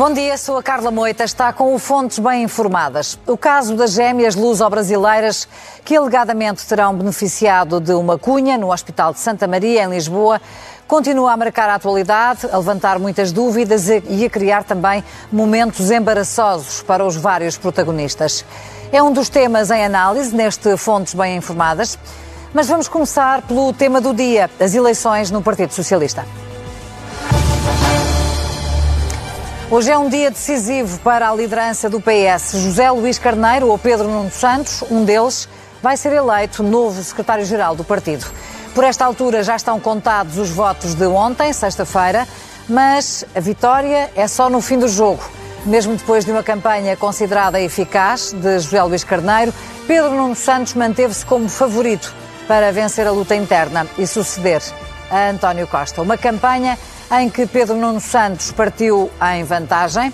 Bom dia, sou a Carla Moita, está com o Fontes Bem Informadas. O caso das gêmeas luso-brasileiras, que alegadamente terão beneficiado de uma cunha no Hospital de Santa Maria, em Lisboa, continua a marcar a atualidade, a levantar muitas dúvidas e a criar também momentos embaraçosos para os vários protagonistas. É um dos temas em análise neste Fontes Bem Informadas. Mas vamos começar pelo tema do dia, as eleições no Partido Socialista. Hoje é um dia decisivo para a liderança do PS. José Luís Carneiro ou Pedro Nuno Santos, um deles, vai ser eleito novo secretário-geral do partido. Por esta altura já estão contados os votos de ontem, sexta-feira, mas a vitória é só no fim do jogo. Mesmo depois de uma campanha considerada eficaz de José Luís Carneiro, Pedro Nuno Santos manteve-se como favorito para vencer a luta interna e suceder a António Costa. Uma campanha em que Pedro Nuno Santos partiu em vantagem,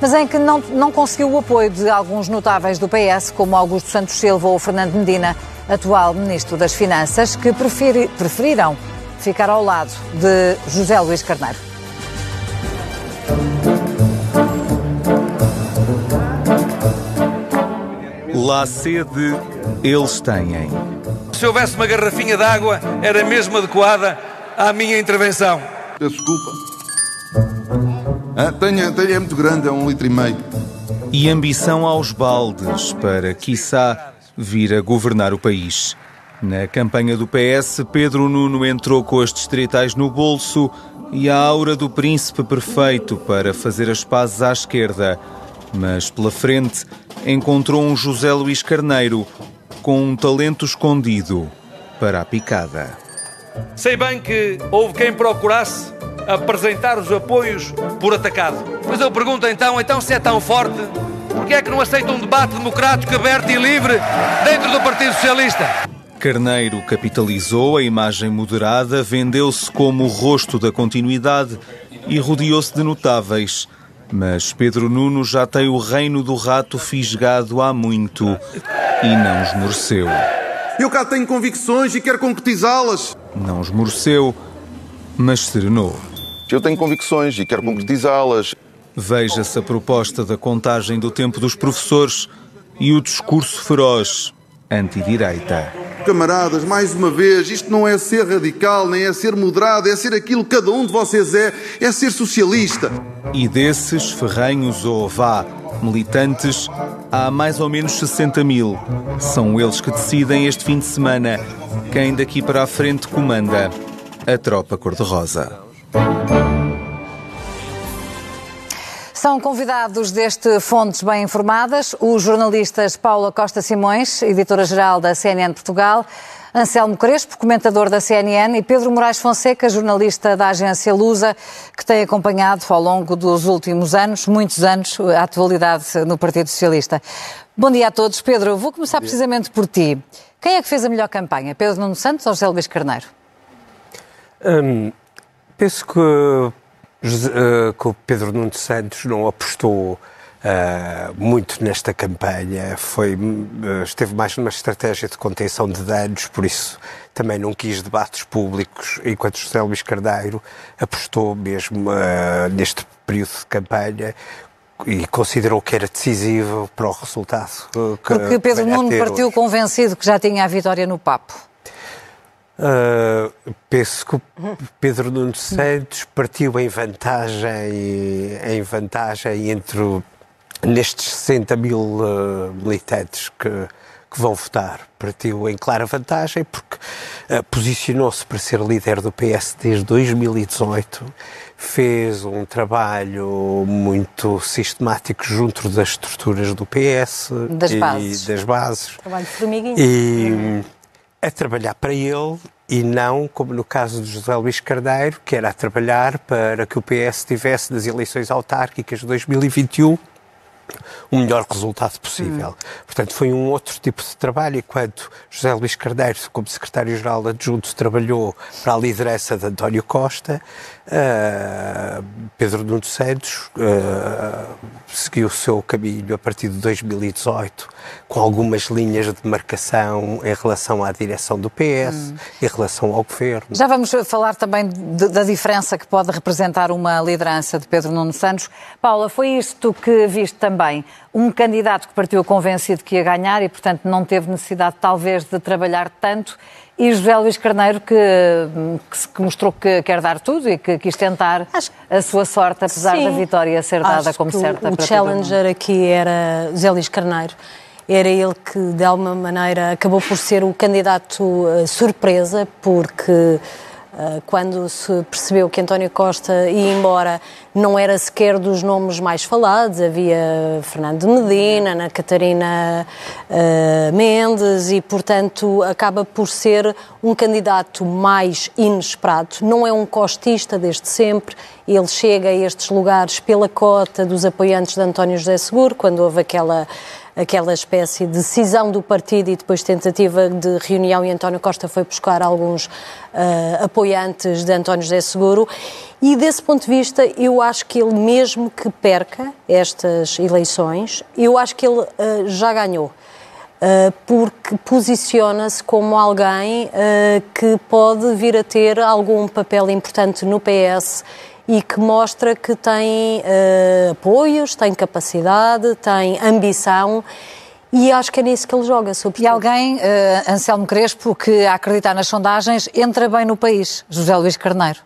mas em que não, não conseguiu o apoio de alguns notáveis do PS, como Augusto Santos Silva ou Fernando Medina, atual Ministro das Finanças, que preferi, preferiram ficar ao lado de José Luís Carneiro. Lá sede eles têm. Se houvesse uma garrafinha de água, era mesmo adequada à minha intervenção. Desculpa. Ah, tenho, tenho, é muito grande, é um litro e meio. E ambição aos baldes para, quiçá, vir a governar o país. Na campanha do PS, Pedro Nuno entrou com as distritais no bolso e a aura do príncipe perfeito para fazer as pazes à esquerda. Mas pela frente encontrou um José Luís Carneiro com um talento escondido para a picada. Sei bem que houve quem procurasse apresentar os apoios por atacado. Mas eu pergunto então, então se é tão forte, por que é que não aceita um debate democrático, aberto e livre dentro do Partido Socialista? Carneiro capitalizou a imagem moderada, vendeu-se como o rosto da continuidade e rodeou-se de notáveis. Mas Pedro Nuno já tem o reino do rato fisgado há muito e não esmoreceu. Eu cá tenho convicções e quero concretizá-las. Não esmoreceu, mas serenou. Eu tenho convicções e quero concretizá-las. Veja-se a proposta da contagem do tempo dos professores e o discurso feroz antidireita. Camaradas, mais uma vez, isto não é ser radical, nem é ser moderado, é ser aquilo que cada um de vocês é, é ser socialista. E desses ferrenhos ou vá militantes, há mais ou menos 60 mil. São eles que decidem este fim de semana quem daqui para a frente comanda a tropa cor-de-rosa. São convidados deste Fontes Bem Informadas os jornalistas Paula Costa Simões, editora-geral da CNN Portugal, Anselmo Crespo, comentador da CNN, e Pedro Moraes Fonseca, jornalista da agência Lusa, que tem acompanhado ao longo dos últimos anos, muitos anos, a atualidade no Partido Socialista. Bom dia a todos. Pedro, vou começar precisamente por ti. Quem é que fez a melhor campanha? Pedro Nuno Santos ou José Luís Carneiro? Hum, penso que, uh, que, o Pedro Nuno Santos não apostou uh, muito nesta campanha. Foi, uh, esteve mais numa estratégia de contenção de danos, por isso também não quis debates públicos, enquanto José Luís Carneiro apostou mesmo neste período de campanha e considerou que era decisivo para o resultado. Que, Porque Pedro Nuno partiu hoje. convencido que já tinha a vitória no papo. Uh, penso que Pedro Nuno Santos partiu em vantagem, em vantagem entre nestes 60 mil uh, militantes que, que vão votar. Partiu em clara vantagem porque uh, posicionou-se para ser líder do PS desde 2018 fez um trabalho muito sistemático junto das estruturas do PS das e bases. das bases. Trabalho de formiguinha. E a trabalhar para ele e não, como no caso de José Luís Carneiro, que era a trabalhar para que o PS tivesse nas eleições autárquicas de 2021 o melhor resultado possível. Hum. Portanto, foi um outro tipo de trabalho, enquanto José Luís Carneiro, como secretário-geral adjunto, trabalhou para a liderança de António Costa, uh, Pedro Nuno Santos uh, seguiu o seu caminho a partir de 2018, com algumas linhas de marcação em relação à direção do PS, hum. em relação ao governo. Já vamos falar também de, da diferença que pode representar uma liderança de Pedro Nuno Santos. Paula, foi isto que viste também? Um candidato que partiu convencido que ia ganhar e, portanto, não teve necessidade, talvez, de trabalhar tanto e José Luís Carneiro, que, que, mostrou que quer dar tudo e que quis tentar acho, a sua sorte, apesar sim, da vitória ser dada como certa. O, o challenger aqui era José Luís Carneiro. Era ele que, de alguma maneira, acabou por ser o candidato uh, surpresa, porque quando se percebeu que António Costa ia embora, não era sequer dos nomes mais falados. Havia Fernando Medina, Ana Catarina uh, Mendes, e, portanto, acaba por ser um candidato mais inesperado. Não é um costista desde sempre. Ele chega a estes lugares pela cota dos apoiantes de António José Seguro, quando houve aquela aquela espécie de cisão do partido e depois tentativa de reunião e António Costa foi buscar alguns uh, apoiantes de António José Seguro. E desse ponto de vista, eu acho que ele, mesmo que perca estas eleições, eu acho que ele uh, já ganhou. Uh, porque posiciona-se como alguém que pode vir a ter algum papel importante no PS e que mostra que tem uh, apoios, tem capacidade, tem ambição. E acho que é nisso que ele joga, sobretudo. E alguém, uh, Anselmo Crespo, que a acreditar nas sondagens, entra bem no país, José Luís Carneiro.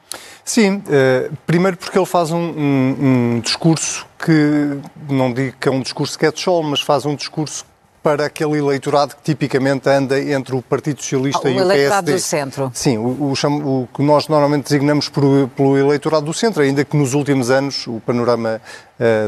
Sim, uh, primeiro porque ele faz um, um, um, discurso que, não digo que é um discurso que é de sol, mas faz um discurso para aquele eleitorado que tipicamente anda entre o Partido Socialista ah, e o, o PSD. O eleitorado do centro. Sim, o, o, o, que nós normalmente designamos por, pelo eleitorado do centro, ainda que nos últimos anos o panorama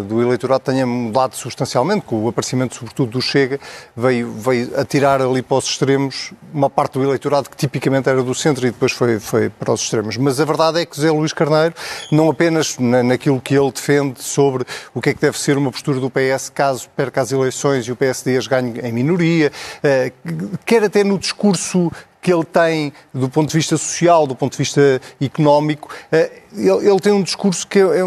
do eleitorado tenha mudado substancialmente, com o aparecimento sobretudo do Chega, veio, veio atirar ali para os extremos uma parte do eleitorado que tipicamente era do centro e depois foi, foi para os extremos. Mas a verdade é que José Luís Carneiro, não apenas na, naquilo que ele defende sobre o que é que deve ser uma postura do PS caso perca as eleições e o PSD as ganhe em minoria, uh, quer até no discurso que ele tem do ponto de vista social, do ponto de vista económico, uh, ele, tem um discurso que é,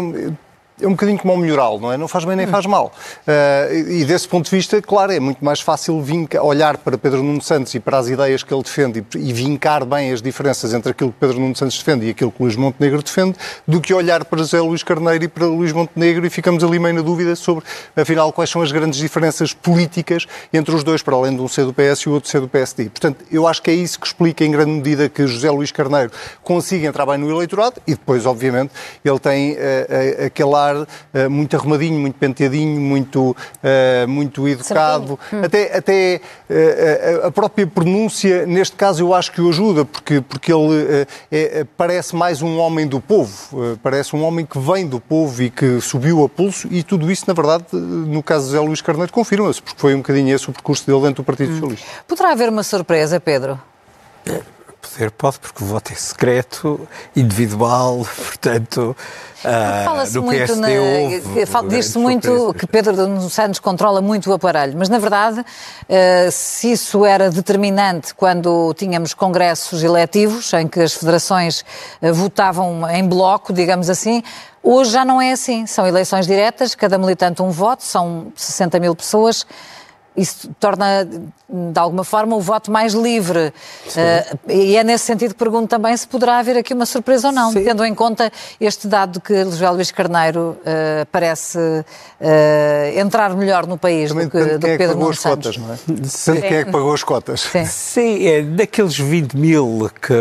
é um bocadinho como o melhoral, não é? Não faz bem nem faz mal. Uh, e desse ponto de vista, claro, é muito mais fácil vinca, olhar para Pedro Nuno Santos e para as ideias que ele defende e, e vincar bem as diferenças entre aquilo que Pedro Nuno Santos defende e aquilo que Luís Montenegro defende, do que olhar para José Luís Carneiro e para Luís Montenegro e ficamos ali meio na dúvida sobre, afinal, quais são as grandes diferenças políticas entre os dois, para além de um ser do PS e o outro ser do PSD. Portanto, eu acho que é isso que explica em grande medida que José Luís Carneiro consiga entrar bem no eleitorado e depois, obviamente, ele tem uh, uh, aquele ar uh, muito arrumadinho, muito penteadinho, muito, uh, muito educado. Hum. Até, até uh, a própria pronúncia, neste caso, eu acho que o ajuda, porque, porque ele é, parece mais um homem do povo, parece um homem que vem do povo e que subiu a pulso, e tudo isso, na verdade, no caso de José Luís Carneiro, confirma-se, porque foi um bocadinho esse o percurso dele dentro do Partido hum. Socialista. Poderá haver uma surpresa, Pedro? Poder pode, porque o voto é secreto, individual, portanto, uh, Fala-se muito, na, diz-se muito que Pedro Nuno Santos controla muito o aparelho, mas na verdade, uh, se isso era determinante quando tínhamos congressos eletivos, em que as federações uh, votavam em bloco, digamos assim, hoje já não é assim. São eleições diretas, cada militante um voto, são 60 mil pessoas isso torna, de alguma forma, o voto mais livre. Uh, e é nesse sentido que pergunto também se poderá haver aqui uma surpresa ou não, Sim. tendo em conta este dado que José Luís Carneiro uh, parece uh, entrar melhor no país também do que, do que é Pedro Nuno Santos. Cotas, não é? Quem é que pagou as cotas? Sim, Sim é, daqueles 20 mil que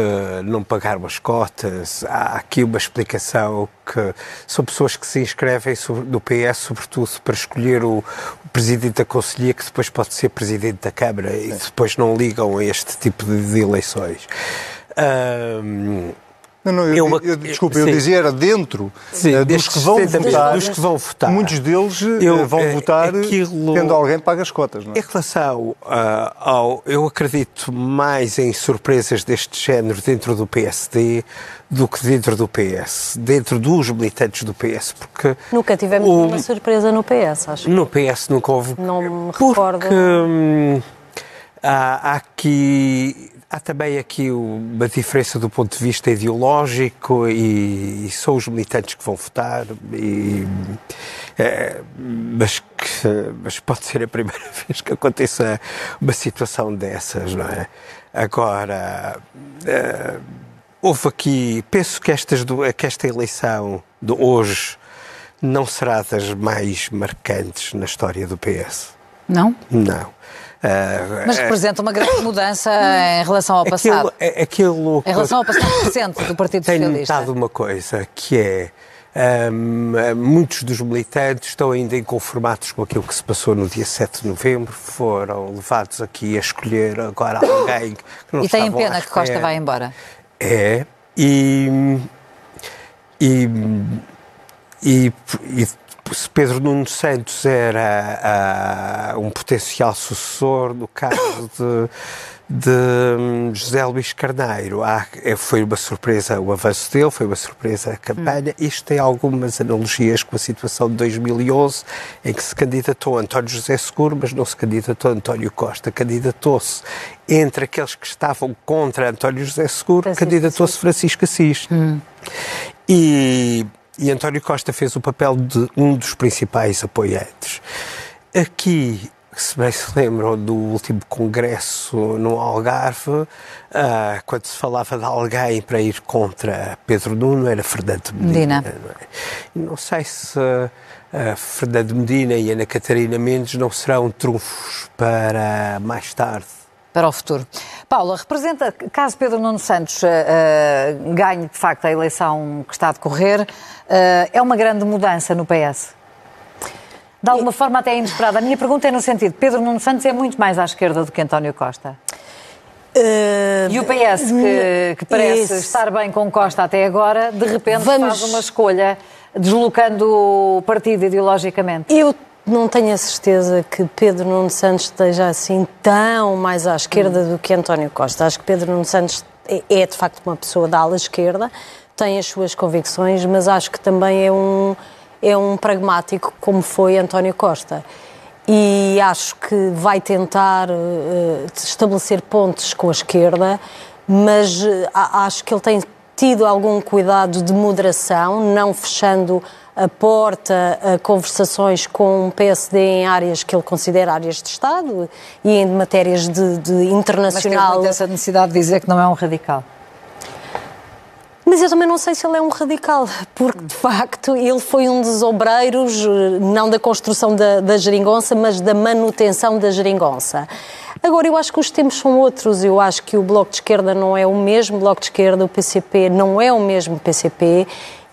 não pagaram as cotas, há aqui uma explicação que são pessoas que se inscrevem no PS, sobretudo para escolher o, presidente da Conselhia, que depois pode ser presidente da Câmara, e depois não ligam a este tipo de, de eleições. Um, Não, não, eu, Eu- eu, desculpa, eu sim. dizia era dentro Sim, eh, dos que vão 60 votar. dos que vão votar. Muitos deles eh, Eu, vão eh, votar aquilo- tendo alguém paga as cotas, não é? Em relação ah, ao. Eu acredito mais em surpresas deste género dentro do PSD do que dentro do PS, dentro dos militantes do PS, porque. Nunca tivemos o- uma surpresa no PS, acho. No PS nunca houve. Não me porque, recordo. hum, há, há aqui. Há também aqui uma diferença do ponto de vista ideológico e, e são os militantes que vão votar, e, eh, mas, que, mas pode ser a primeira vez que aconteça uma situação dessas, não é? Agora, eh, houve aqui, penso que, estas, que esta eleição de hoje não será das mais marcantes na história do PS. Não? Não. Ah, Mas representa uma grande mudança em relação ao passado. aquilo, é- aquilo Em relação ao passado recente do Partido tenho Socialista. notado uma coisa, que é hum, muitos dos militantes estão ainda inconformados com aquilo que se passou no dia 7 de novembro, foram levados aqui a escolher agora alguém que não E têm pena que Costa vá embora. É, e, e, e, e se Pedro Nuno Santos era ah, um potencial sucessor, no caso de, de hum, José Luís Carneiro, há- é, foi uma surpresa o avanço dele, foi uma surpresa a campanha. Isto tem algumas analogias com a situação de 2011, em que se candidatou António José Seguro, mas não se candidatou António Costa, candidatou-se entre aqueles que estavam contra António José Seguro, candidatou-se Francisco Assis. E, e António Costa fez o papel de um dos principais apoiantes. Aqui, se bem se lembram do último congresso no Algarve, ah, quando se falava de alguém para ir contra Pedro Nuno, era Fernando Medina. Medina. Não, é? Não sei se ah, Fernando Medina e Ana Catarina Mendes não serão trunfos para mais tarde. para o futuro. Paula, representa, caso Pedro Nuno Santos eh, ganhe de facto a eleição que está a decorrer, é uma grande mudança no PS? De alguma forma até inesperada. A minha pergunta é no sentido, Pedro Nuno Santos é muito mais à esquerda do que António Costa. Eh, E o PS, que, que parece Isso. estar bem com Costa até agora, de repente Vamos- faz uma escolha deslocando o partido ideologicamente. Eu não tenho a certeza que Pedro Nuno Santos esteja assim tão mais à esquerda do que António Costa. Acho que Pedro Nuno Santos é, é, de facto uma pessoa da ala esquerda, tem as suas convicções, mas acho que também é um, é um pragmático como foi António Costa. E acho que vai tentar eh, estabelecer pontes com a esquerda, mas a- acho que ele tem tido algum cuidado de moderação, não fechando a porta a conversações com o PSD em áreas que ele considera áreas de Estado e em matérias de, de Mas internacional. muito essa necessidade de dizer que não é um radical. Mas eu também não sei se ele é um radical, porque de facto ele foi um dos obreiros, eh, não da construção da, da geringonça, mas da manutenção da geringonça. Agora, eu acho que os tempos são outros. Eu acho que o Bloco de Esquerda não é o mesmo Bloco de Esquerda, o PCP não é o mesmo PCP.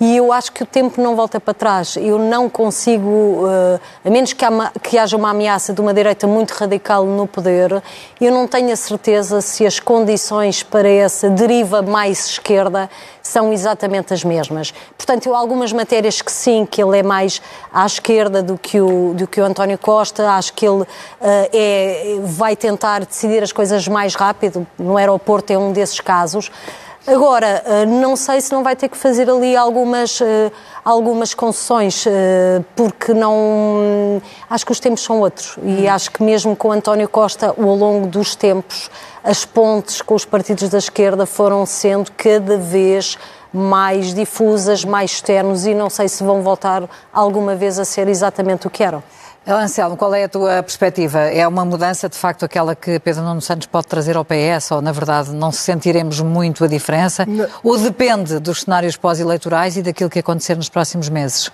E eu acho que o tempo não volta para trás. Eu não consigo, eh, a menos que, hama- que haja uma ameaça de uma direita muito radical no poder, eu não tenho a certeza se as condições para essa deriva mais esquerda são exatamente as mesmas. Portanto, eu há algumas matérias que sim, que ele é mais à esquerda do que o, do que o António Costa, acho que ele eh, é, vai tentar decidir as coisas mais rápido, no aeroporto é um desses casos. Agora, eh, não sei se não vai ter que fazer ali algumas, eh, algumas concessões, eh, porque não. Acho que os tempos são outros. E acho que mesmo com António Costa, ao longo dos tempos, as pontes com os partidos da esquerda foram sendo cada vez mais difusas, mais externos, e não sei se vão voltar alguma vez a ser exatamente o que eram. Anselmo, qual é a tua perspectiva? É uma mudança, de facto, aquela que Pedro Nuno Santos pode trazer ao PS, ou, na verdade, não sentiremos muito a diferença? Ou depende dos cenários pós-eleitorais e daquilo que acontecer nos próximos meses?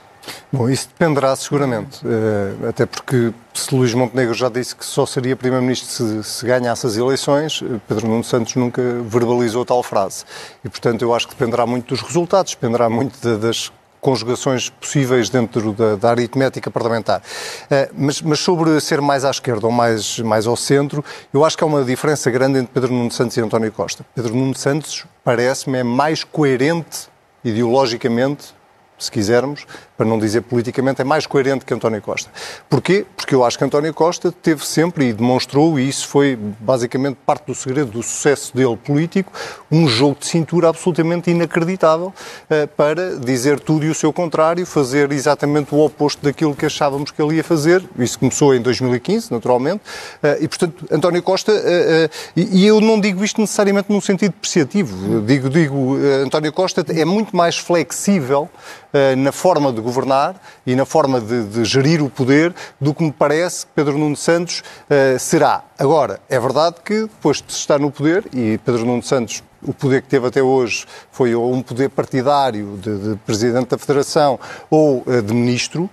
Bom, isso dependerá seguramente, eh, até porque se Luís Montenegro já disse que só seria Primeiro-Ministro se, se ganhasse as eleições, eh, Pedro Nuno Santos nunca verbalizou tal frase. E, portanto, eu acho que dependerá muito dos resultados, dependerá muito de- das conjugações possíveis dentro da, da aritmética parlamentar. Uh, mas, mas, sobre ser mais à esquerda ou mais, mais ao centro, eu acho que há uma diferença grande entre Pedro Nuno Santos e António Costa. Pedro Nuno Santos parece-me é mais coerente ideologicamente se quisermos, para não dizer politicamente, é mais coerente que António Costa. Porquê? Porque eu acho que António Costa teve sempre e demonstrou, e isso foi basicamente parte do segredo do sucesso dele político, um jogo de cintura absolutamente inacreditável uh, para dizer tudo e o seu contrário, fazer exatamente o oposto daquilo que achávamos que ele ia fazer. Isso começou em 2015, naturalmente, uh, e portanto, António Costa, uh, e, eu não digo isto necessariamente num sentido depreciativo, digo, digo António Costa é muito mais flexível eh, na forma de governar e na forma de, de, gerir o poder do que me parece que Pedro Nuno Santos uh, será. Agora, é verdade que depois de estar no poder, e Pedro Nuno Santos o poder que teve até hoje foi ou um poder partidário de, de Presidente da Federação ou uh, de Ministro,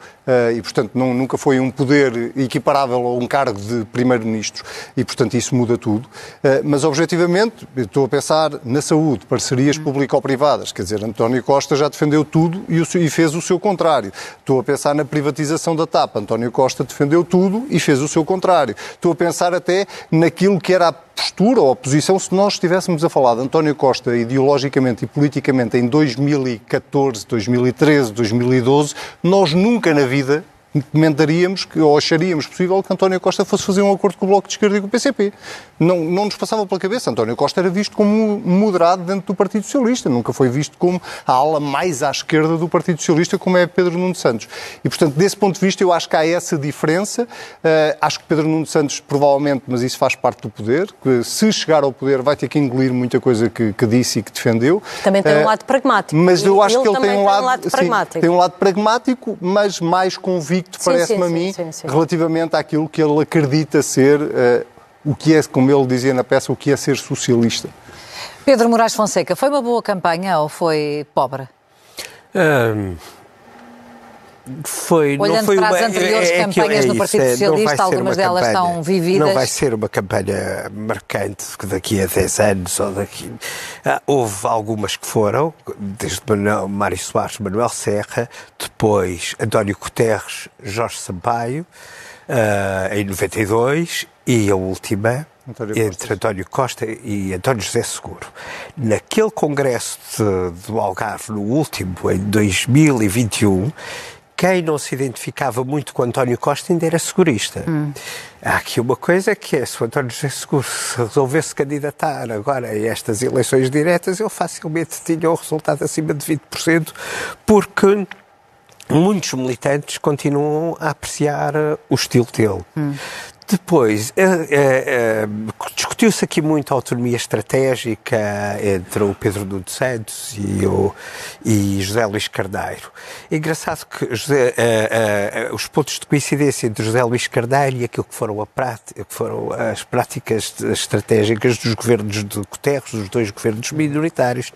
e portanto não, nunca foi um poder equiparável a um cargo de Primeiro-Ministro, e portanto isso muda tudo. Uh, mas objetivamente, estou a pensar na saúde, parcerias público-privadas, quer dizer, António Costa já defendeu tudo e, o, e fez o seu contrário. Estou a pensar na privatização da TAP, António Costa defendeu tudo e fez o seu contrário. Estou a pensar até naquilo que era a postura ou a posição se nós estivéssemos a falar de António Costa ideologicamente e politicamente em 2014, 2013, 2012, nós nunca na vida vida comentaríamos que, ou acharíamos possível que António Costa fosse fazer um acordo com o Bloco de Esquerda e com o PCP. Não, não nos passava pela cabeça. António Costa era visto como moderado dentro do Partido Socialista, nunca foi visto como a ala mais à esquerda do Partido Socialista, como é Pedro Nuno Santos. E, portanto, desse ponto de vista, eu acho que há essa diferença. Uh, acho que Pedro Nuno Santos, provavelmente, mas isso faz parte do poder, que se chegar ao poder vai ter que engolir muita coisa que, que disse e que defendeu. Também tem uh, um lado pragmático. Mas eu acho ele que ele tem um lado, um lado pragmático. Sim, tem um lado pragmático, mas mais convicto convicto, parece-me a mim, sim, sim, relativamente àquilo que ele acredita ser, uh, o que é, como ele dizia na peça, o que é ser socialista. Pedro Moraes Fonseca, foi uma boa campanha ou foi pobre? Um, foi, Olhando não foi para uma, as anteriores é, campanhas é no Partido é, Socialista, algumas delas campanha, estão vividas. Não vai ser uma campanha marcante daqui a 10 anos ou daqui. Ah, houve algumas que foram, desde Manuel, Mário Soares, Manuel Serra, depois António Guterres, Jorge Sampaio, ah, em 92, e a última, António entre António Costa e António José Seguro. Naquele congresso de, do Algarve, no último, em 2021, quem não se identificava muito com António Costa ainda era segurista. Hum. Há aqui uma coisa que é, se o António José Seguro se resolvesse candidatar agora a estas eleições diretas, ele facilmente tinha um resultado acima de 20%, porque muitos militantes continuam a apreciar o estilo dele. Hum. Depois, é, é, é, discutiu-se aqui muito a autonomia estratégica entre o Pedro Nuno Santos e, o, e José Luís Carneiro. É engraçado que José, é, é, os pontos de coincidência entre José Luís Carneiro e aquilo que foram, prática, que foram as práticas estratégicas dos governos de Guterres, dos dois governos minoritários,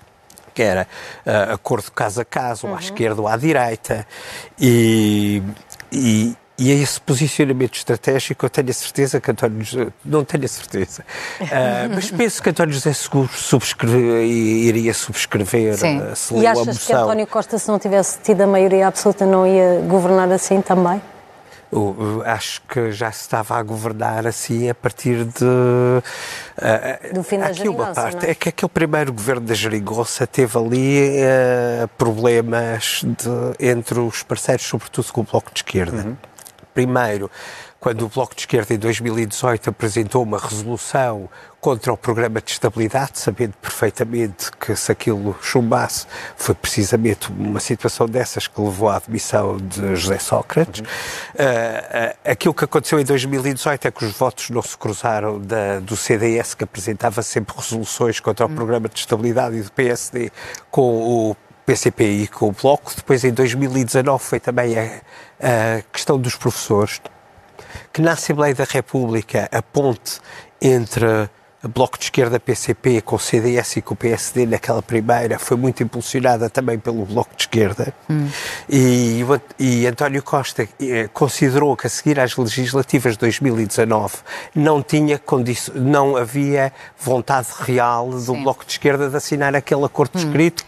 que era uh, acordo caso a caso, uhum. à esquerda ou à direita, e, e e a esse posicionamento estratégico eu tenho a certeza que António José, não tenho a certeza, uh, mas penso que António José Seguro subscreve, iria subscrever Sim. Uh, se E achas a moção. que António Costa, se não tivesse tido a maioria absoluta, não ia governar assim também? Eu, acho que já se estava a governar assim a partir de. Uh, Do fim da aqui uma parte. É? é? que aquele primeiro governo da Geringonça teve ali uh, problemas de, entre os parceiros, sobretudo com o Bloco de Esquerda. Uhum. Primeiro, quando o Bloco de Esquerda, em 2018, apresentou uma resolução contra o programa de estabilidade, sabendo perfeitamente que se aquilo chumbasse, foi precisamente uma situação dessas que levou à admissão de José Sócrates. Uhum. Uh, uh, aquilo que aconteceu em 2018 é que os votos não se cruzaram da, do CDS, que apresentava sempre resoluções contra o uhum. programa de estabilidade, e do PSD com o PCP e com o Bloco. Depois, em 2019, foi também a, a questão dos professores, que na Assembleia da República a ponte entre Bloco de Esquerda, PCP, com o CDS e com o PSD naquela primeira, foi muito impulsionada também pelo Bloco de Esquerda. Hum. E, e António Costa eh, considerou que a seguir às legislativas de 2019 não, tinha não havia vontade real do Sim. Bloco de Esquerda de assinar aquele acordo hum. escrito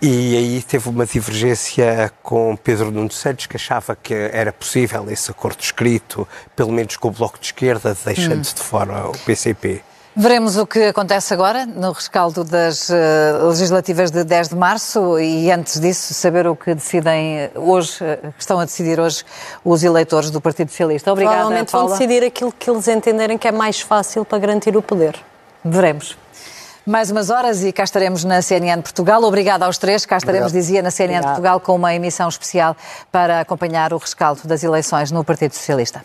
e aí teve uma divergência com Pedro Nuno Santos, que achava que era possível esse acordo escrito, pelo menos com o Bloco de Esquerda, deixando hum. de fora o PCP. Veremos o que acontece agora no rescaldo das uh, legislativas de 10 de março e antes disso saber o que decidem hoje, uh, estão a decidir hoje os eleitores do Partido Socialista. Obrigada, Provavelmente Paula. vão decidir aquilo que eles entenderem que é mais fácil para garantir o poder. Veremos. Mais umas horas e cá estaremos na CNN Portugal. Obrigada aos três. Cá estaremos, Obrigado. dizia, na CNN Obrigado. Portugal com uma emissão especial para acompanhar o rescaldo das eleições no Partido Socialista.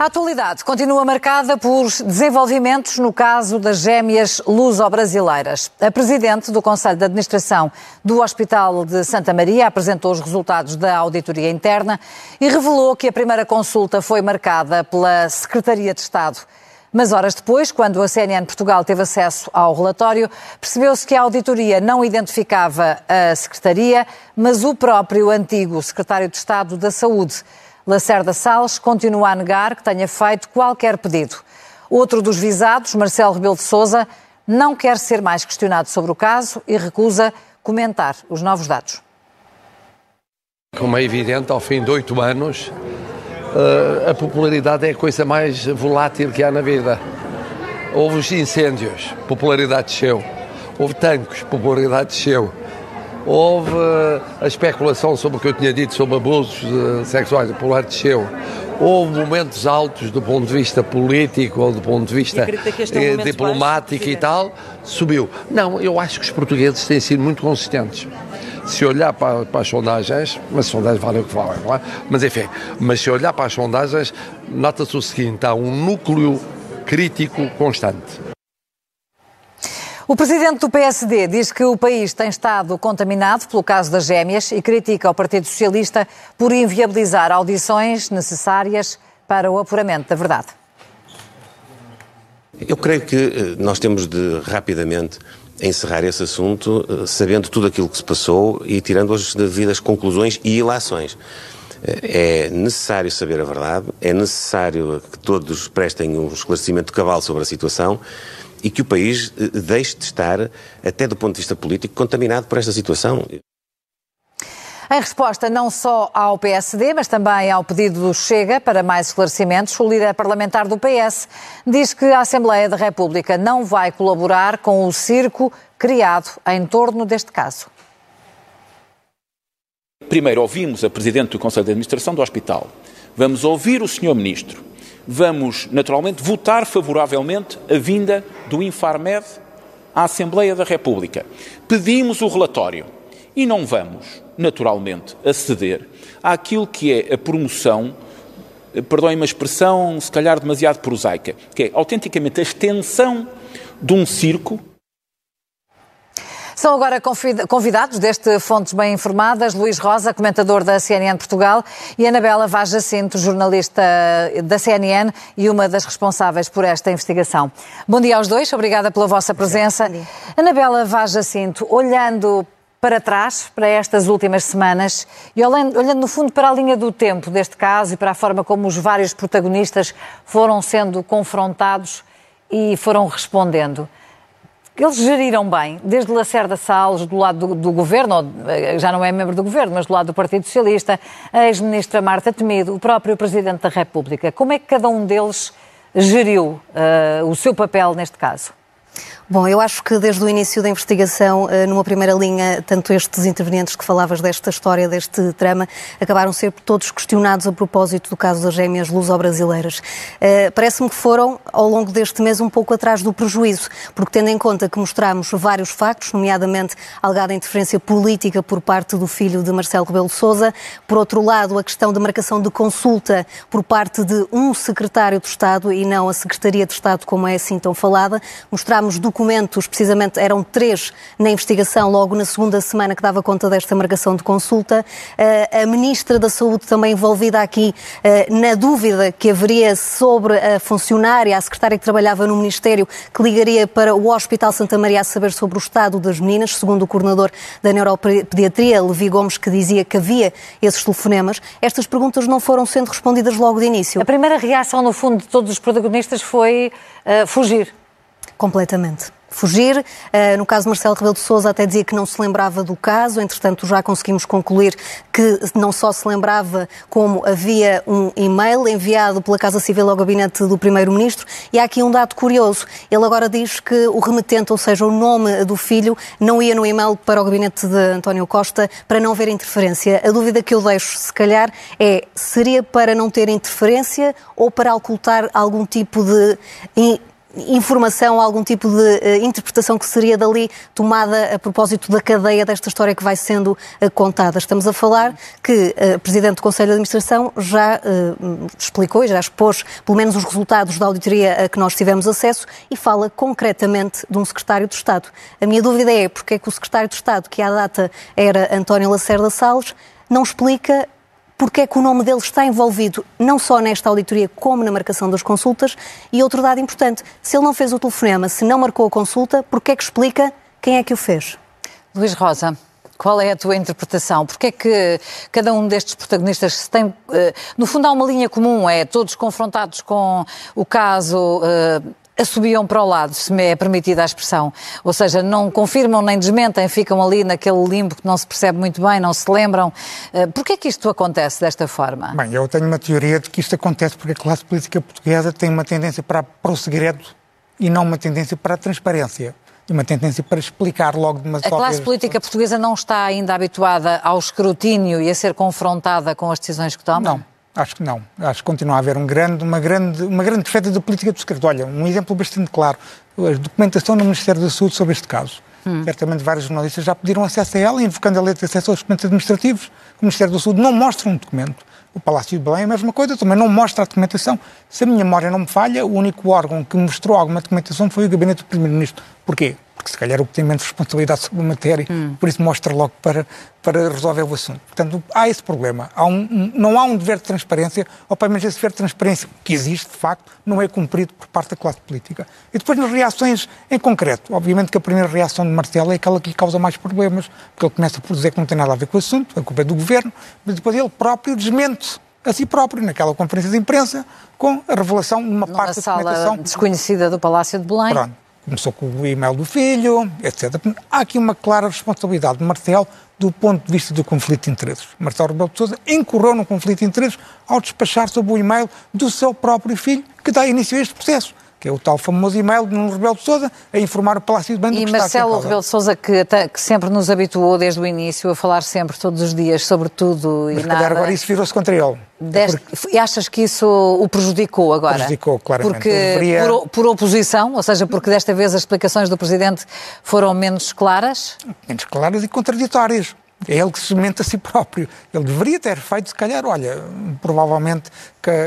A atualidade continua marcada por desenvolvimentos no caso das gêmeas luso-brasileiras. A presidente do Conselho de Administração do Hospital de Santa Maria apresentou os resultados da auditoria interna e revelou que a primeira consulta foi marcada pela Secretaria de Estado. Mas horas depois, quando a CNN Portugal teve acesso ao relatório, percebeu-se que a auditoria não identificava a Secretaria, mas o próprio antigo Secretário de Estado da Saúde. Lacerda Salles continua a negar que tenha feito qualquer pedido. Outro dos visados, Marcelo Rebelo de Sousa, não quer ser mais questionado sobre o caso e recusa comentar os novos dados. Como é evidente, ao fim de oito anos, eh, a popularidade é a coisa mais volátil que há na vida. Houve os incêndios, popularidade desceu. Houve tanques, popularidade desceu houve eh, a especulação sobre o que eu tinha dito sobre abusos eh, sexuais, o polar desceu. Houve momentos altos do ponto de vista político ou do ponto de vista é um diplomático e tal, subiu. Não, eu acho que os portugueses têm sido muito consistentes. Se olhar para, para as sondagens, mas as sondagens valem o que valem, não é? Mas enfim, mas se olhar para as sondagens, nota-se o seguinte: há um núcleo crítico constante. O presidente do PSD diz que o país tem estado contaminado pelo caso das gêmeas e critica o Partido Socialista por inviabilizar audições necessárias para o apuramento da verdade. Eu creio que eh, nós temos de rapidamente encerrar esse assunto, eh, sabendo tudo aquilo que se passou e tirando as devidas conclusões e ilações. Eh, é necessário saber a verdade, é necessário que todos prestem um esclarecimento cabal sobre a situação e que o país eh, deixe de estar, até do ponto de vista político, contaminado por esta situação. Em resposta não só ao PSD, mas também ao pedido do Chega para mais esclarecimentos, o líder parlamentar do PS diz que a Assembleia da República não vai colaborar com o circo criado em torno deste caso. Primeiro ouvimos a Presidente do Conselho de Administração do Hospital. Vamos ouvir o Sr. Ministro vamos, naturalmente, votar favoravelmente a vinda do Infarmed à Assembleia da República. Pedimos o relatório e não vamos, naturalmente, aceder àquilo que é a promoção, perdoem-me a expressão, se calhar demasiado prosaica, que é autenticamente a extensão de um circo são agora convidados deste Fontes Bem Informadas, Luís Rosa, comentador da CNN Portugal, e Anabela Vaz Jacinto, jornalista da CNN e uma das responsáveis por esta investigação. Bom dia aos dois, obrigada pela vossa presença. Anabela Vaz Jacinto, olhando para trás, para estas últimas semanas, e olhando, olhando, no fundo para a linha do tempo deste caso e para a forma como os vários protagonistas foram sendo confrontados e foram respondendo. Eles geriram bem, desde Lacerda Salles, do lado do, do, governo, eh, já não é membro do governo, mas do lado do Partido Socialista, a ex-ministra Marta Temido, o próprio Presidente da República. Como é que cada um deles geriu uh, o seu papel neste caso? Bom, eu acho que desde o início da investigação, eh, numa primeira linha, tanto estes intervenientes que falavas desta história, deste trama, acabaram ser todos questionados a propósito do caso das gêmeas luso-brasileiras. Eh, parece-me que foram, ao longo deste mês, um pouco atrás do prejuízo, porque tendo em conta que mostramos vários factos, nomeadamente alegada interferência política por parte do filho de Marcelo Rebelo de Sousa, por outro lado, a questão da marcação de consulta por parte de um secretário de Estado e não a Secretaria de Estado, como é assim tão falada, mostramos documentos documentos, precisamente eram três na investigação, logo na segunda semana que dava conta desta marcação de consulta. A Ministra da Saúde também envolvida aqui na dúvida que haveria sobre a funcionária, a secretária que trabalhava no Ministério, que ligaria para o Hospital Santa Maria a saber sobre o estado das meninas, segundo o coordenador da Neuropediatria, Levi Gomes, que dizia que havia esses telefonemas. Estas perguntas não foram sendo respondidas logo de início. A primeira reação, no fundo, de todos os protagonistas foi uh, fugir. Completamente fugir. Uh, no caso de Marcelo Rebelo de Sousa até dizia que não se lembrava do caso, entretanto já conseguimos concluir que não só se lembrava como havia um e-mail enviado pela Casa Civil ao gabinete do Primeiro-Ministro e há aqui um dado curioso. Ele agora diz que o remetente, ou seja, o nome do filho, não ia no e-mail para o gabinete de António Costa para não haver interferência. A dúvida que eu deixo, se calhar, é seria para não ter interferência ou para ocultar algum tipo de informação, algum tipo de uh, interpretação que seria dali tomada a propósito da cadeia desta história que vai sendo uh, contada. Estamos a falar que uh, o Presidente do Conselho de Administração já explicou e já expôs pelo menos os resultados da auditoria a que nós tivemos acesso e fala concretamente de um Secretário de Estado. A minha dúvida é porque é que o Secretário de Estado, que à data era António Lacerda Salles, não explica porque é que o nome dele está envolvido não só nesta auditoria como na marcação das consultas. E outro dado importante, se ele não fez o telefonema, se não marcou a consulta, porque é que explica quem é que o fez? Luís Rosa. Qual é a tua interpretação? Porque é que cada um destes protagonistas tem. Eh, no fundo, há uma linha comum, é todos confrontados com o caso eh, assobiam para o lado, se me é permitida a expressão. Ou seja, não confirmam nem desmentem, ficam ali naquele limbo que não se percebe muito bem, não se lembram. Eh, Porquê é que isto acontece desta forma? Bem, eu tenho uma teoria de que isto acontece porque a classe política portuguesa tem uma tendência para, para o segredo e não uma tendência para a transparência e uma tendência para explicar logo de uma A classe política portuguesa não está ainda habituada ao escrutínio e a ser confrontada com as decisões que toma? Não. Acho que não. Acho que continua a haver um grande, uma, grande, uma grande defesa da política do secreto. Olha, um exemplo bastante claro. A documentação do Ministério da Saúde sobre este caso. Hum. Certamente vários jornalistas já pediram acesso a ela, invocando a lei de acesso aos documentos administrativos. O Ministério da Saúde não mostra um documento. O Palácio de Belém é a mesma coisa, também não mostra a documentação. Se a minha memória não me falha, o único órgão que mostrou alguma documentação foi o Gabinete do Primeiro-Ministro. Porquê? Porque se calhar o que tem menos responsabilidade sobre a matéria, hum. por isso mostra logo para, para resolver o assunto. Portanto, há esse problema. Há um, não há um dever de transparência, ou pelo menos esse dever de transparência que existe, de facto, não é cumprido por parte da classe política. E depois nas reações em concreto. Obviamente que a primeira reação de Marcelo é aquela que lhe causa mais problemas, porque ele começa por dizer que não tem nada a ver com o assunto, a culpa é do governo, mas depois ele próprio desmente a si próprio, naquela conferência de imprensa, com a revelação de uma Numa parte da documentação. desconhecida do Palácio de Belém. Pronto começou com o e-mail do filho, etc. Há aqui uma clara responsabilidade de Marcelo do ponto de vista do conflito de interesses. Marcelo Rebelo de Sousa incorreu no conflito de interesses ao despachar sobre o e-mail do seu próprio filho, que dá início a este processo que é o tal famoso e-mail de Nuno Rebelo de Sousa a informar o Palácio de Bando E que Marcelo Rebelo de Sousa, que, que, sempre nos habituou desde o início a falar sempre, todos os dias, sobre tudo Mas, e nada. agora isso virou-se contra ele. Deste, porque... Achas que isso o prejudicou agora? Prejudicou, claramente. Porque, deveria... por, por, oposição, ou seja, porque desta vez as explicações do Presidente foram menos claras? Menos claras e contraditórias. É ele que se mente a si próprio. Ele deveria ter feito, se calhar, olha, provavelmente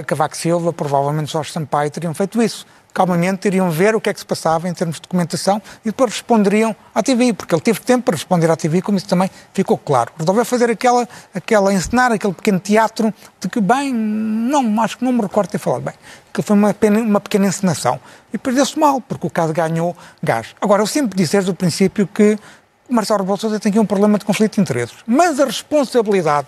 Cavaco Silva, provavelmente Jorge Sampaio teriam feito isso calmamente iriam ver o que é que se passava em termos de documentação e depois responderiam à TV, porque ele teve tempo para responder à TV, como isso também ficou claro. Resolveu fazer aquela, aquela encenar, aquele pequeno teatro de que, bem, não, acho que não me recordo ter falado bem, que foi uma, pena, uma pequena encenação. E perdeu-se mal, porque o caso ganhou gás. Agora, eu sempre disse desde o princípio que Marcelo Rebelo Sousa tem aqui um problema de conflito de interesses, mas a responsabilidade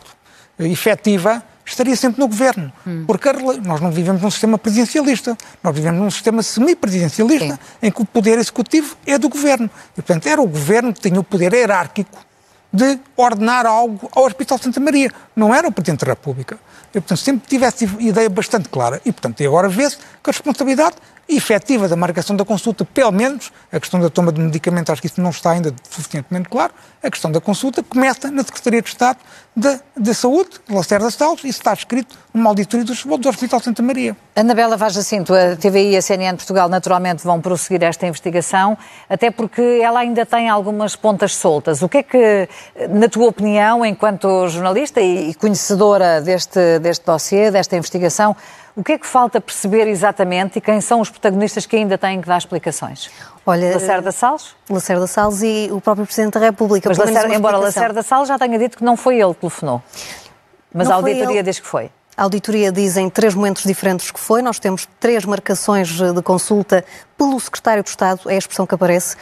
efetiva estaria sempre no governo. Hum. Porque nós não vivemos num sistema presidencialista, nós vivemos num sistema semipresidencialista em que o poder executivo é do governo. E, portanto, era o governo que tinha o poder hierárquico de ordenar algo ao Hospital Santa Maria. Não era o Presidente da República. Eu, portanto, sempre tive essa ideia bastante clara. E, portanto, e agora vê-se que a responsabilidade efetiva da marcação da consulta, pelo menos a questão da toma de medicamento, acho que isso não está ainda suficientemente claro, a questão da consulta começa na Secretaria de Estado da, da Saúde, Lacerda Salles, isso está escrito numa auditoria do, do Hospital Santa Maria. Anabela Vaz Jacinto, a TVI e a CNN Portugal naturalmente vão prosseguir esta investigação, até porque ela ainda tem algumas pontas soltas. O que é que, na tua opinião, enquanto jornalista e conhecedora deste, deste dossiê, desta investigação, O que é que falta perceber exatamente e quem são os protagonistas que ainda têm que dar explicações? Olha, Lacerda Salles? Lacerda Salles e o próprio Presidente da República. Mas Lacerda, embora. Lacerda Salles já tenha dito que não foi ele que telefonou. Mas Não a auditoria diz que foi. A auditoria diz em três momentos diferentes que foi. Nós temos três marcações de consulta pelo Secretário de Estado, é a expressão que aparece.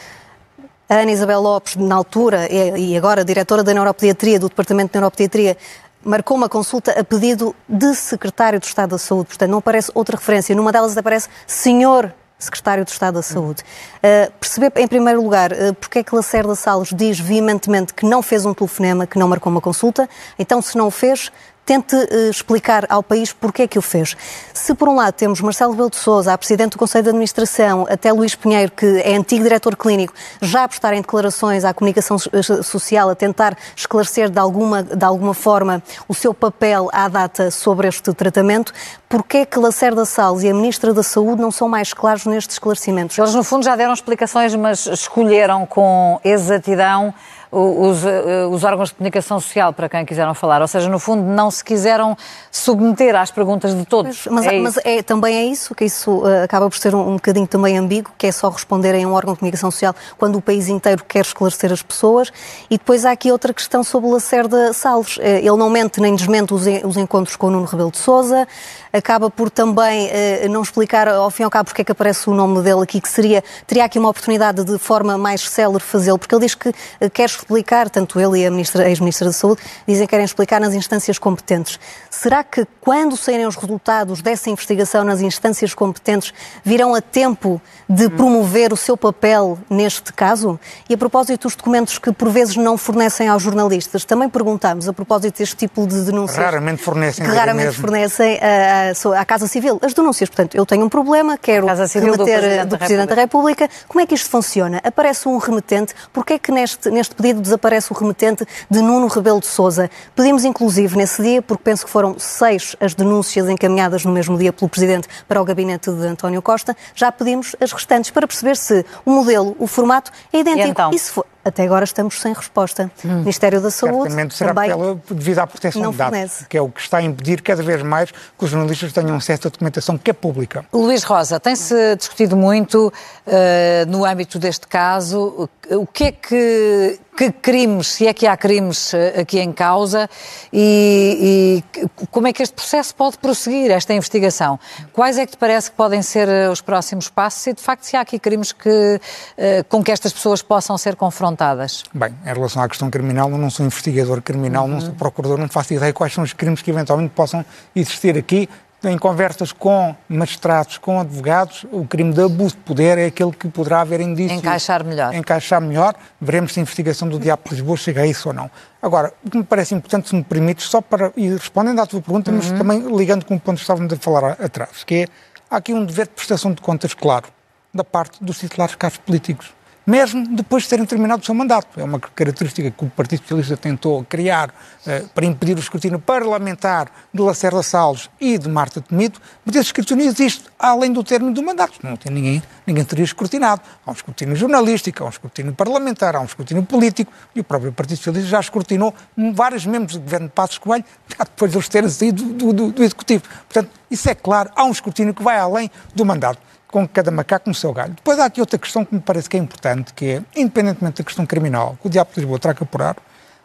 A Ana Isabel Lopes, na altura, é- e agora diretora da Neuropediatria, do Departamento de Neuropediatria, marcou uma consulta a pedido de Secretário de Estado da Saúde. Portanto, não aparece outra referência. Numa delas aparece Senhor Secretário de Estado da Saúde. Uh, perceber, em primeiro lugar, uh, porque é que Lacerda Salles diz veementemente que não fez um telefonema, que não marcou uma consulta. Então, se não o fez, tente eh, explicar ao país porque é que o fez. Se, por um lado, temos Marcelo Rebelo de Sousa, a Presidente do Conselho de Administração, até Luís Pinheiro, que é antigo diretor clínico, já a prestarem declarações à comunicação eh, social, a tentar esclarecer de alguma, de alguma forma o seu papel à data sobre este tratamento, porque é que Lacerda Salles e a Ministra da Saúde não são mais claros nestes esclarecimentos? Eles, no fundo, já deram explicações, mas escolheram com exatidão os, eh, os órgãos de comunicação social para quem quiseram falar. Ou seja, no fundo, não se quiseram submeter às perguntas de todos. Mas, é mas isso. é, também é isso, que isso eh, acaba por ser um, um bocadinho também ambíguo, que é só responder em um órgão de comunicação social quando o país inteiro quer esclarecer as pessoas. E depois há aqui outra questão sobre o Lacerda Salles. Eh, ele não mente nem desmente os, os encontros com o Nuno Rebelo de Sousa, acaba por também eh, não explicar ao fim e ao cabo porque é que aparece o nome dele aqui, que seria, teria aqui uma oportunidade de forma mais célere fazê-lo, porque ele diz que eh, quer explicar, tanto ele e a ministra- a ex-ministra da Saúde, dizem que querem explicar nas instâncias competentes. Será que quando saírem os resultados dessa investigação nas instâncias competentes, virão a tempo de promover o seu papel neste caso? E a propósito dos documentos que por vezes não fornecem aos jornalistas, também perguntámos a propósito deste tipo de denúncias. Raramente fornecem, Que raramente fornecem à, à- Casa Civil. As denúncias, portanto, eu tenho um problema, quero Civil do remeter Presidente da do Presidente da República. Como é que isto funciona? Aparece um remetente. Porquê é que neste, neste pedido desaparece o remetente de Nuno Rebelo de Sousa? Pedimos, inclusive, nesse dia, porque penso que foram seis as denúncias encaminhadas no mesmo dia pelo Presidente para o gabinete de António Costa, já pedimos as restantes para perceber se o modelo, o formato é idêntico. E então? se for- Até agora estamos sem resposta. Ministério da Saúde Certamente será também pela, devido à proteção não de dados, fornece. que é o que está a impedir cada vez mais que os jornalistas tenham acesso à documentação que é pública. Luís Rosa, tem-se discutido muito eh, no âmbito deste caso o que é que, que crimes, se é que há crimes eh, aqui em causa e, e como é que este processo pode prosseguir, esta investigação? Quais é que te parece que podem ser eh, os próximos passos e de facto se há aqui crimes que, eh, com que estas pessoas possam ser confrontadas? Bem, em relação à questão criminal, eu não sou investigador criminal, não sou procurador, não faço ideia quais são os crimes que eventualmente possam existir aqui. Em conversas com magistrados, com advogados, o crime de abuso de poder é aquele que poderá haver indícios. Encaixar melhor. Encaixar melhor. Veremos se a investigação do Diabo de Lisboa chega a isso ou não. Agora, o que me parece importante, se me permites, só para ir respondendo à tua pergunta, mas também ligando com o ponto que estávamos a falar atrás, que é, há aqui um dever de prestação de contas claro da parte dos titulares de cargos políticos mesmo depois de terem terminado o seu mandato. É uma característica que o Partido Socialista tentou criar eh, para impedir o escrutínio parlamentar de Lacerda Salles e de Marta Temido, mas esse escrutínio existe além do término do mandato. Não tem ninguém, ninguém teria escrutinado. Há um escrutínio jornalístico, há um escrutínio parlamentar, há um escrutínio político e o próprio Partido Socialista já escrutinou vários membros do governo de Passos Coelho, já depois de eles terem saído do, do, do Executivo. Portanto, isso é claro, há um escrutínio que vai além do mandato com cada macaco no seu galho. Depois há aqui outra questão que me parece que é importante, que é, independentemente da questão criminal, que o Diabo de Lisboa terá que apurar,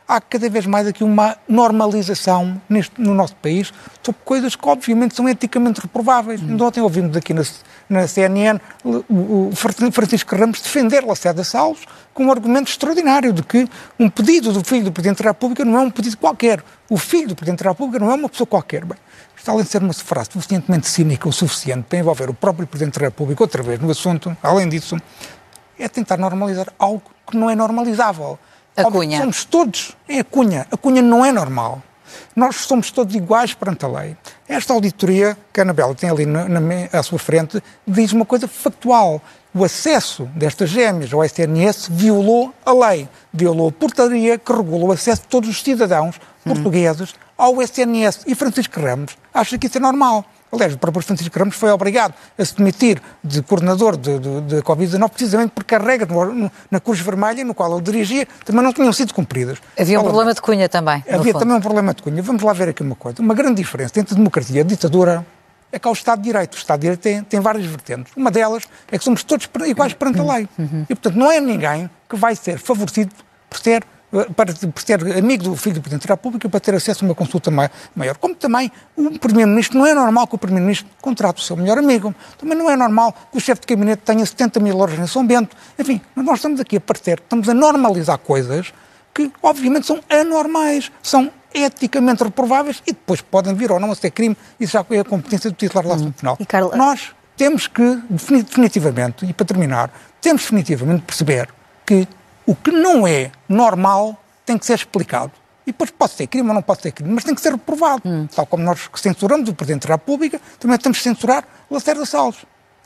há cada vez mais aqui uma normalização neste, no nosso país sobre coisas que obviamente são eticamente reprováveis. Ainda ontem ouvimos aqui na, na CNN o, o Francisco Ramos defender Lacerda Salles com um argumento extraordinário de que um pedido do filho do Presidente da República não é um pedido qualquer. O filho do Presidente da República não é uma pessoa qualquer. Bem, isto além de ser uma frase suficientemente cínica o suficiente para envolver o próprio Presidente da República outra vez no assunto, além disso, é tentar normalizar algo que não é normalizável. A cunha. Somos todos, é a cunha. A cunha não é normal. Nós somos todos iguais perante a lei. Esta auditoria que a Anabela tem ali na, na, à sua frente diz uma coisa factual. O acesso destas gêmeas ao SNS violou a lei, violou a portaria que regula o acesso de todos os cidadãos portugueses ao SNS. E Francisco Ramos acha que isso é normal. Aliás, o próprio Francisco Ramos foi obrigado a se demitir de coordenador de, de, de Covid-19 precisamente porque as regras no- no- na Cruz Vermelha, no qual ele dirigia, também não tinham sido cumpridas. Havia um problema de cunha também. Havia também um problema de cunha. Vamos lá ver aqui uma coisa. Uma grande diferença entre democracia e ditadura é que há o Estado de Direito. O Estado de Direito tem, tem várias vertentes. Uma delas é que somos todos iguais perante a lei. E, portanto, não é ninguém que vai ser favorecido por ter para, por ser amigo do filho do Presidente da República para ter acesso a uma consulta maior. Como também o Primeiro-Ministro, não é normal que o Primeiro-Ministro contrate o seu melhor amigo. Também não é normal que o chefe de gabinete tenha 70 mil euros em São Bento. Enfim, nós estamos aqui a parecer, estamos a normalizar coisas que, obviamente, são anormais, são eticamente reprováveis e depois podem vir ou não a ser crime. Isso já é a competência do titular da ação penal. Carla... Nós temos que, definitivamente, e para terminar, temos definitivamente de perceber que o que não é normal tem que ser explicado. E depois pode ser crime ou não pode ser crime, mas tem que ser reprovado. Hum. Tal como nós censuramos o Presidente da República, também temos que censurar o Lacerda Salles.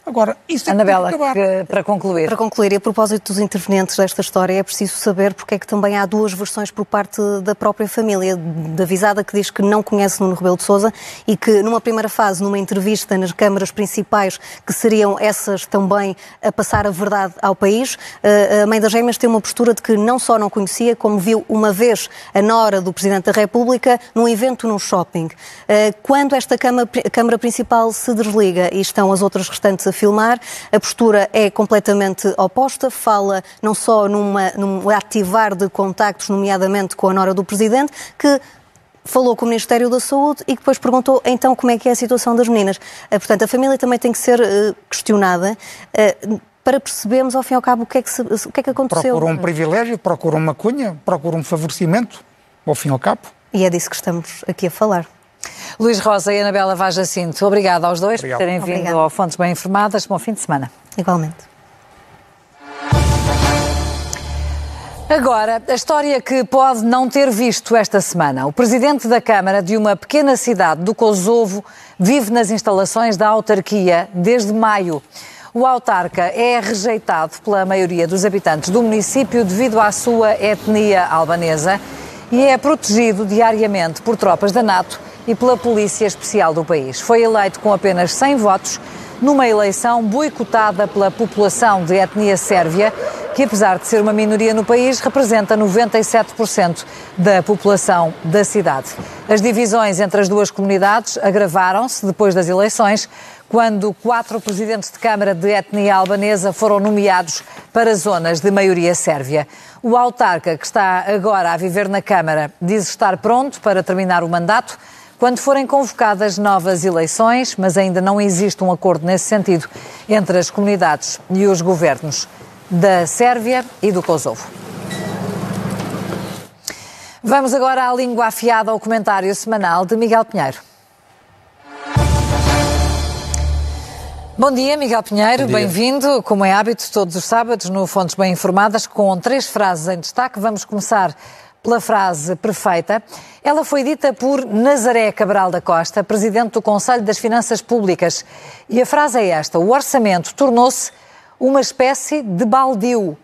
Agora, isso é Anabela, que que, para concluir. Para concluir, e a propósito dos intervenientes desta história, é preciso saber porque é que também há duas versões por parte da própria família. Da Visada, que diz que não conhece Nuno Rebelo de Sousa e que, numa primeira fase, numa entrevista nas câmaras principais, que seriam essas também a passar a verdade ao país, eh, a mãe das gêmeas tem uma postura de que não só não conhecia, como viu uma vez a nora do Presidente da República num evento num shopping. Eh, quando esta câmara principal se desliga e estão as outras restantes filmar. A postura é completamente oposta, fala não só numa, num ativar de contactos, nomeadamente com a nora do Presidente, que falou com o Ministério da Saúde e depois perguntou então como é que é a situação das meninas. Eh, portanto, a família também tem que ser uh, questionada. Uh, para percebermos, ao fim e ao cabo, o que é que, se, o que, é que aconteceu. Procura um privilégio, procura uma cunha, procura um favorecimento, ao fim e ao cabo. E é disso que estamos aqui a falar. Luís Rosa e Anabela Vaz Jacinto, obrigada aos dois Obrigado. por terem vindo Obrigada. ao Fontes Bem Informadas. Bom fim de semana. Igualmente. Agora, a história que pode não ter visto esta semana. O presidente da Câmara de uma pequena cidade do Kosovo vive nas instalações da autarquia desde maio. O autarca é rejeitado pela maioria dos habitantes do município devido à sua etnia albanesa e é protegido diariamente por tropas da NATO e pela Polícia Especial do país. Foi eleito com apenas 100 votos numa eleição boicotada pela população de etnia sérvia, que apesar de ser uma minoria no país, representa 97% da população da cidade. As divisões entre as duas comunidades agravaram-se depois das eleições, quando quatro presidentes de Câmara de etnia albanesa foram nomeados para zonas de maioria sérvia. O autarca, que está agora a viver na Câmara, diz estar pronto para terminar o mandato quando forem convocadas novas eleições, mas ainda não existe um acordo nesse sentido entre as comunidades e os governos da Sérvia e do Kosovo. Vamos agora à língua afiada ao comentário semanal de Miguel Pinheiro. Bom dia, Miguel Pinheiro, bem-vindo. Como é hábito, todos os sábados no Fontes Bem Informadas, com três frases em destaque. Vamos começar pela frase perfeita. Ela foi dita por Nazaré Cabral da Costa, presidente do Conselho das Finanças Públicas. E a frase é esta: o orçamento tornou-se uma espécie de baldio,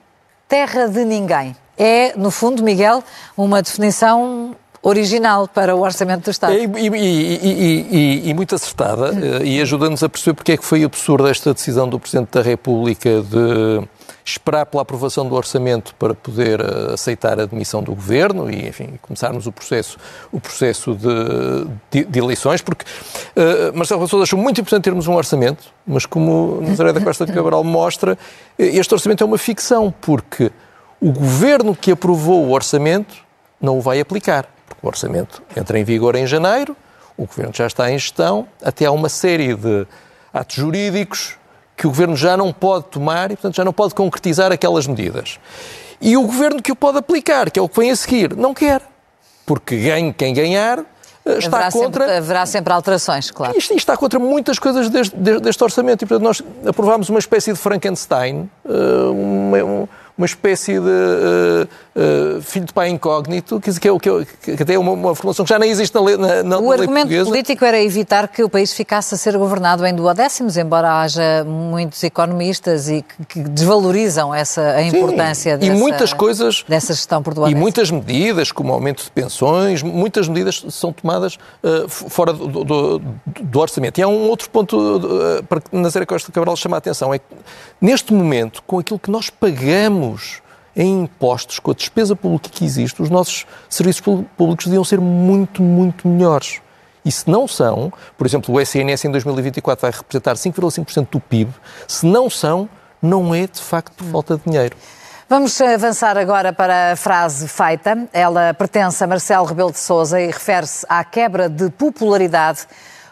terra de ninguém. É, no fundo, Miguel, uma definição original para o Orçamento do Estado. E, e, e, e muito acertada, eh, e ajuda-nos a perceber porque é que foi absurda esta decisão do Presidente da República de esperar pela aprovação do orçamento para poder eh, aceitar a admissão do governo e, enfim, começarmos o processo, o processo de, de, de eleições, porque uh, Marcelo Rebelo achou muito importante termos um orçamento, mas como Nazaré da Costa de Cabral mostra, este orçamento é uma ficção, porque o governo que aprovou o orçamento não o vai aplicar. O orçamento entra em vigor em janeiro, o governo já está em gestão, até há uma série de atos jurídicos que o governo já não pode tomar e, portanto, já não pode concretizar aquelas medidas. E o governo que o pode aplicar, que é o que vem a seguir, não quer. Porque ganhe quem ganhar, eh, está haverá contra. Sempre, haverá sempre alterações, claro. Isto, está contra muitas coisas deste, deste, orçamento. E, portanto, nós aprovámos uma espécie de Frankenstein, eh, uma, uma espécie de uh, uh, filho de pai incógnito, que, que, é, que, que até é uma, uma, formulação que já nem existe na, lei, na, na O argumento portuguesa. político era evitar que o país ficasse a ser governado em duodécimos, embora haja muitos economistas e que, desvalorizam essa, a importância Sim, dessa, e muitas coisas, dessa gestão por duodécimos. E muitas medidas, como aumento de pensões, muitas medidas são tomadas uh, fora do, do, do, orçamento. E há um outro ponto uh, para que Nazaré Costa Cabral chama a atenção, é que neste momento, com aquilo que nós pagamos em impostos, com a despesa pública que existe, os nossos serviços públicos deviam ser muito, muito melhores. E se não são, por exemplo, o SNS em 2024 vai representar 5,5% do PIB, se não são, não é de facto por falta de dinheiro. Vamos avançar agora para a frase feita. Ela pertence a Marcelo Rebelo de Sousa e refere-se à quebra de popularidade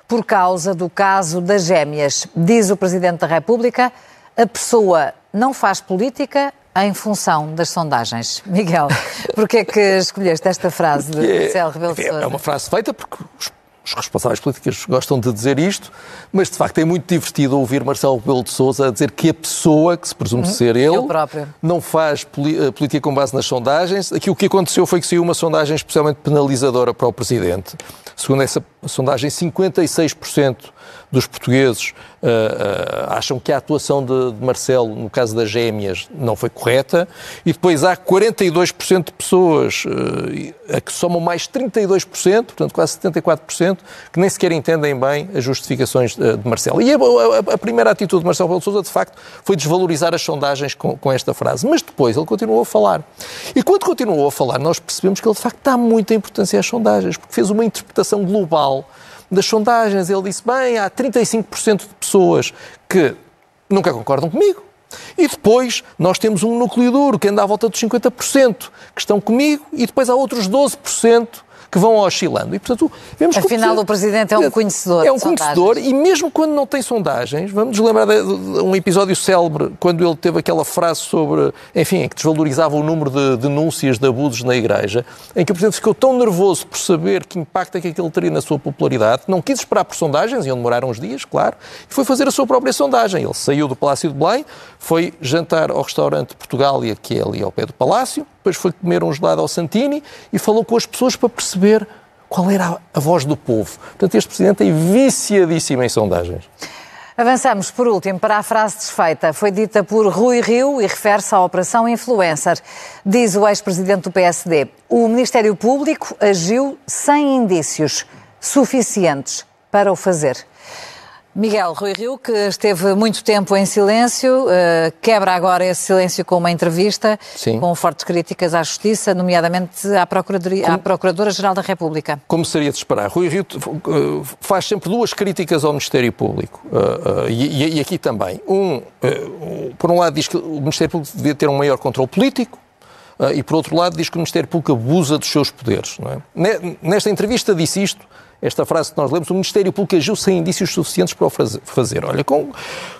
por causa do caso das gêmeas. Diz o Presidente da República, a pessoa não faz política em função das sondagens. Miguel, porquê é que escolheste esta frase de Marcelo Rebelo de Sousa? É uma frase feita porque os os responsáveis políticos gostam de dizer isto, mas de facto é muito divertido ouvir Marcelo Rebelo de Sousa dizer que a pessoa, que se presume uhum. ser ele, não faz política com base nas sondagens. Aqui o que aconteceu foi que saiu uma sondagem especialmente penalizadora para o Presidente. Segundo essa sondagem, 56% dos portugueses uh, uh, acham que a atuação de, de, Marcelo, no caso das gêmeas, não foi correta, e depois há 42% de pessoas uh, a que somam mais 32%, portanto quase 74%, que nem sequer entendem bem as justificações de, de Marcelo. E a, a, a, primeira atitude de Marcelo Rebelo de Sousa, de facto, foi desvalorizar as sondagens com, com esta frase. Mas depois ele continuou a falar. E quando continuou a falar, nós percebemos que ele, de facto, dá muita importância às sondagens, porque fez uma interpretação global das sondagens. Ele disse: bem, há 35% de pessoas que nunca concordam comigo. E depois nós temos um núcleo duro que anda à volta dos 50% que estão comigo e depois há outros 12% que vão oscilando. E, portanto, vemos Afinal, o, o Presidente é um conhecedor. É um conhecedor e mesmo quando não tem sondagens, vamos nos lembrar de, um episódio célebre, quando ele teve aquela frase sobre, enfim, que desvalorizava o número de denúncias de abusos na Igreja, em que o Presidente ficou tão nervoso por saber que impacto é que aquilo teria na sua popularidade, não quis esperar por sondagens, iam demorar uns dias, claro, e foi fazer a sua própria sondagem. Ele saiu do Palácio de Belém, foi jantar ao restaurante Portugália, que é ali ao pé do Palácio, depois foi comer um gelado ao Santini e falou com as pessoas para perceber qual era a voz do povo. Portanto, este Presidente é viciadíssimo em sondagens. Avançamos, por último, para a frase desfeita. Foi dita por Rui Rio e refere-se à Operação Influencer. Diz o ex-presidente do PSD: o Ministério Público agiu sem indícios suficientes para o fazer. Miguel Rui Rio, que esteve muito tempo em silêncio, uh, quebra agora esse silêncio com uma entrevista, Sim. com fortes críticas à Justiça, nomeadamente à, Procuradoria, à Procuradora-Geral da República. Como seria de esperar? Rui Rio uh, faz sempre duas críticas ao Ministério Público, uh, e, e, aqui também. Um, por um lado, diz que o Ministério Público devia ter um maior controle político, e por outro lado, diz que o Ministério Público abusa dos seus poderes. É? Nesta entrevista disse isto esta frase que nós lemos, o Ministério Público agiu sem indícios suficientes para o fazer. Olha, com,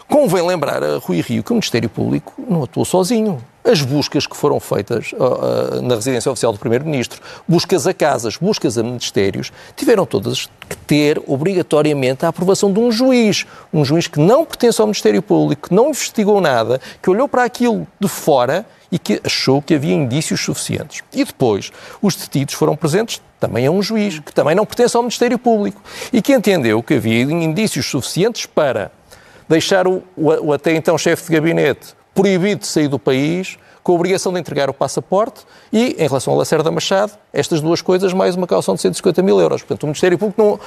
convém lembrar a Rui Rio que o Ministério Público não atuou sozinho. As buscas que foram feitas uh, na residência oficial do Primeiro-Ministro, buscas a casas, buscas a ministérios, tiveram todas que ter obrigatoriamente a aprovação de um juiz. Um juiz que não pertence ao Ministério Público, que não investigou nada, que olhou para aquilo de fora e que achou que havia indícios suficientes. E depois, os detidos foram presentes também é um juiz, que também não pertence ao Ministério Público, e que entendeu que havia indícios suficientes para deixar o, o, até então chefe de gabinete proibido de sair do país, com a obrigação de entregar o passaporte e, em relação ao Lacerda Machado, estas duas coisas, mais uma calção de 150 mil euros. Portanto, o Ministério Público não,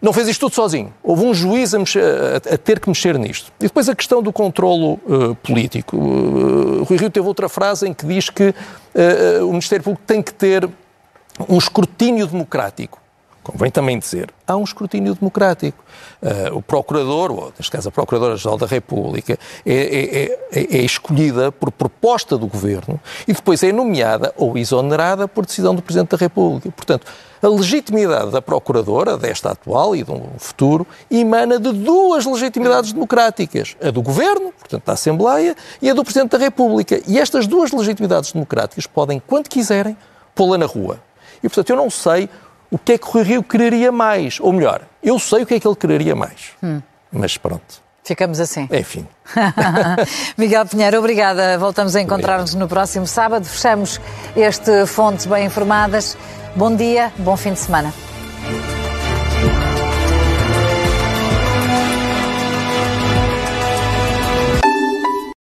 não fez isto tudo sozinho. Houve um juiz a, mexer, a, a ter que mexer nisto. E depois a questão do controlo uh, político. Uh, Rui Rio teve outra frase em que diz que uh, o Ministério Público tem que ter um escrutínio democrático. Convém também dizer, há um escrutínio democrático. Uh, o Procurador, ou neste caso a Procuradora-Geral da República, é, é, é, é, escolhida por proposta do Governo e depois é nomeada ou exonerada por decisão do Presidente da República. Portanto, a legitimidade da Procuradora, desta atual e do futuro, emana de duas legitimidades democráticas. A do Governo, portanto da Assembleia, e a do Presidente da República. E estas duas legitimidades democráticas podem, quando quiserem, pô-la na rua. E, portanto, eu não sei o que é que o Rui Rio quereria mais. Ou melhor, eu sei o que é que ele quereria mais. Hum. Mas pronto. Ficamos assim. Enfim. Miguel Pinheiro, obrigada. Voltamos a encontrar-nos no próximo sábado. Fechamos este Fontes Bem Informadas. Bom dia, bom fim de semana.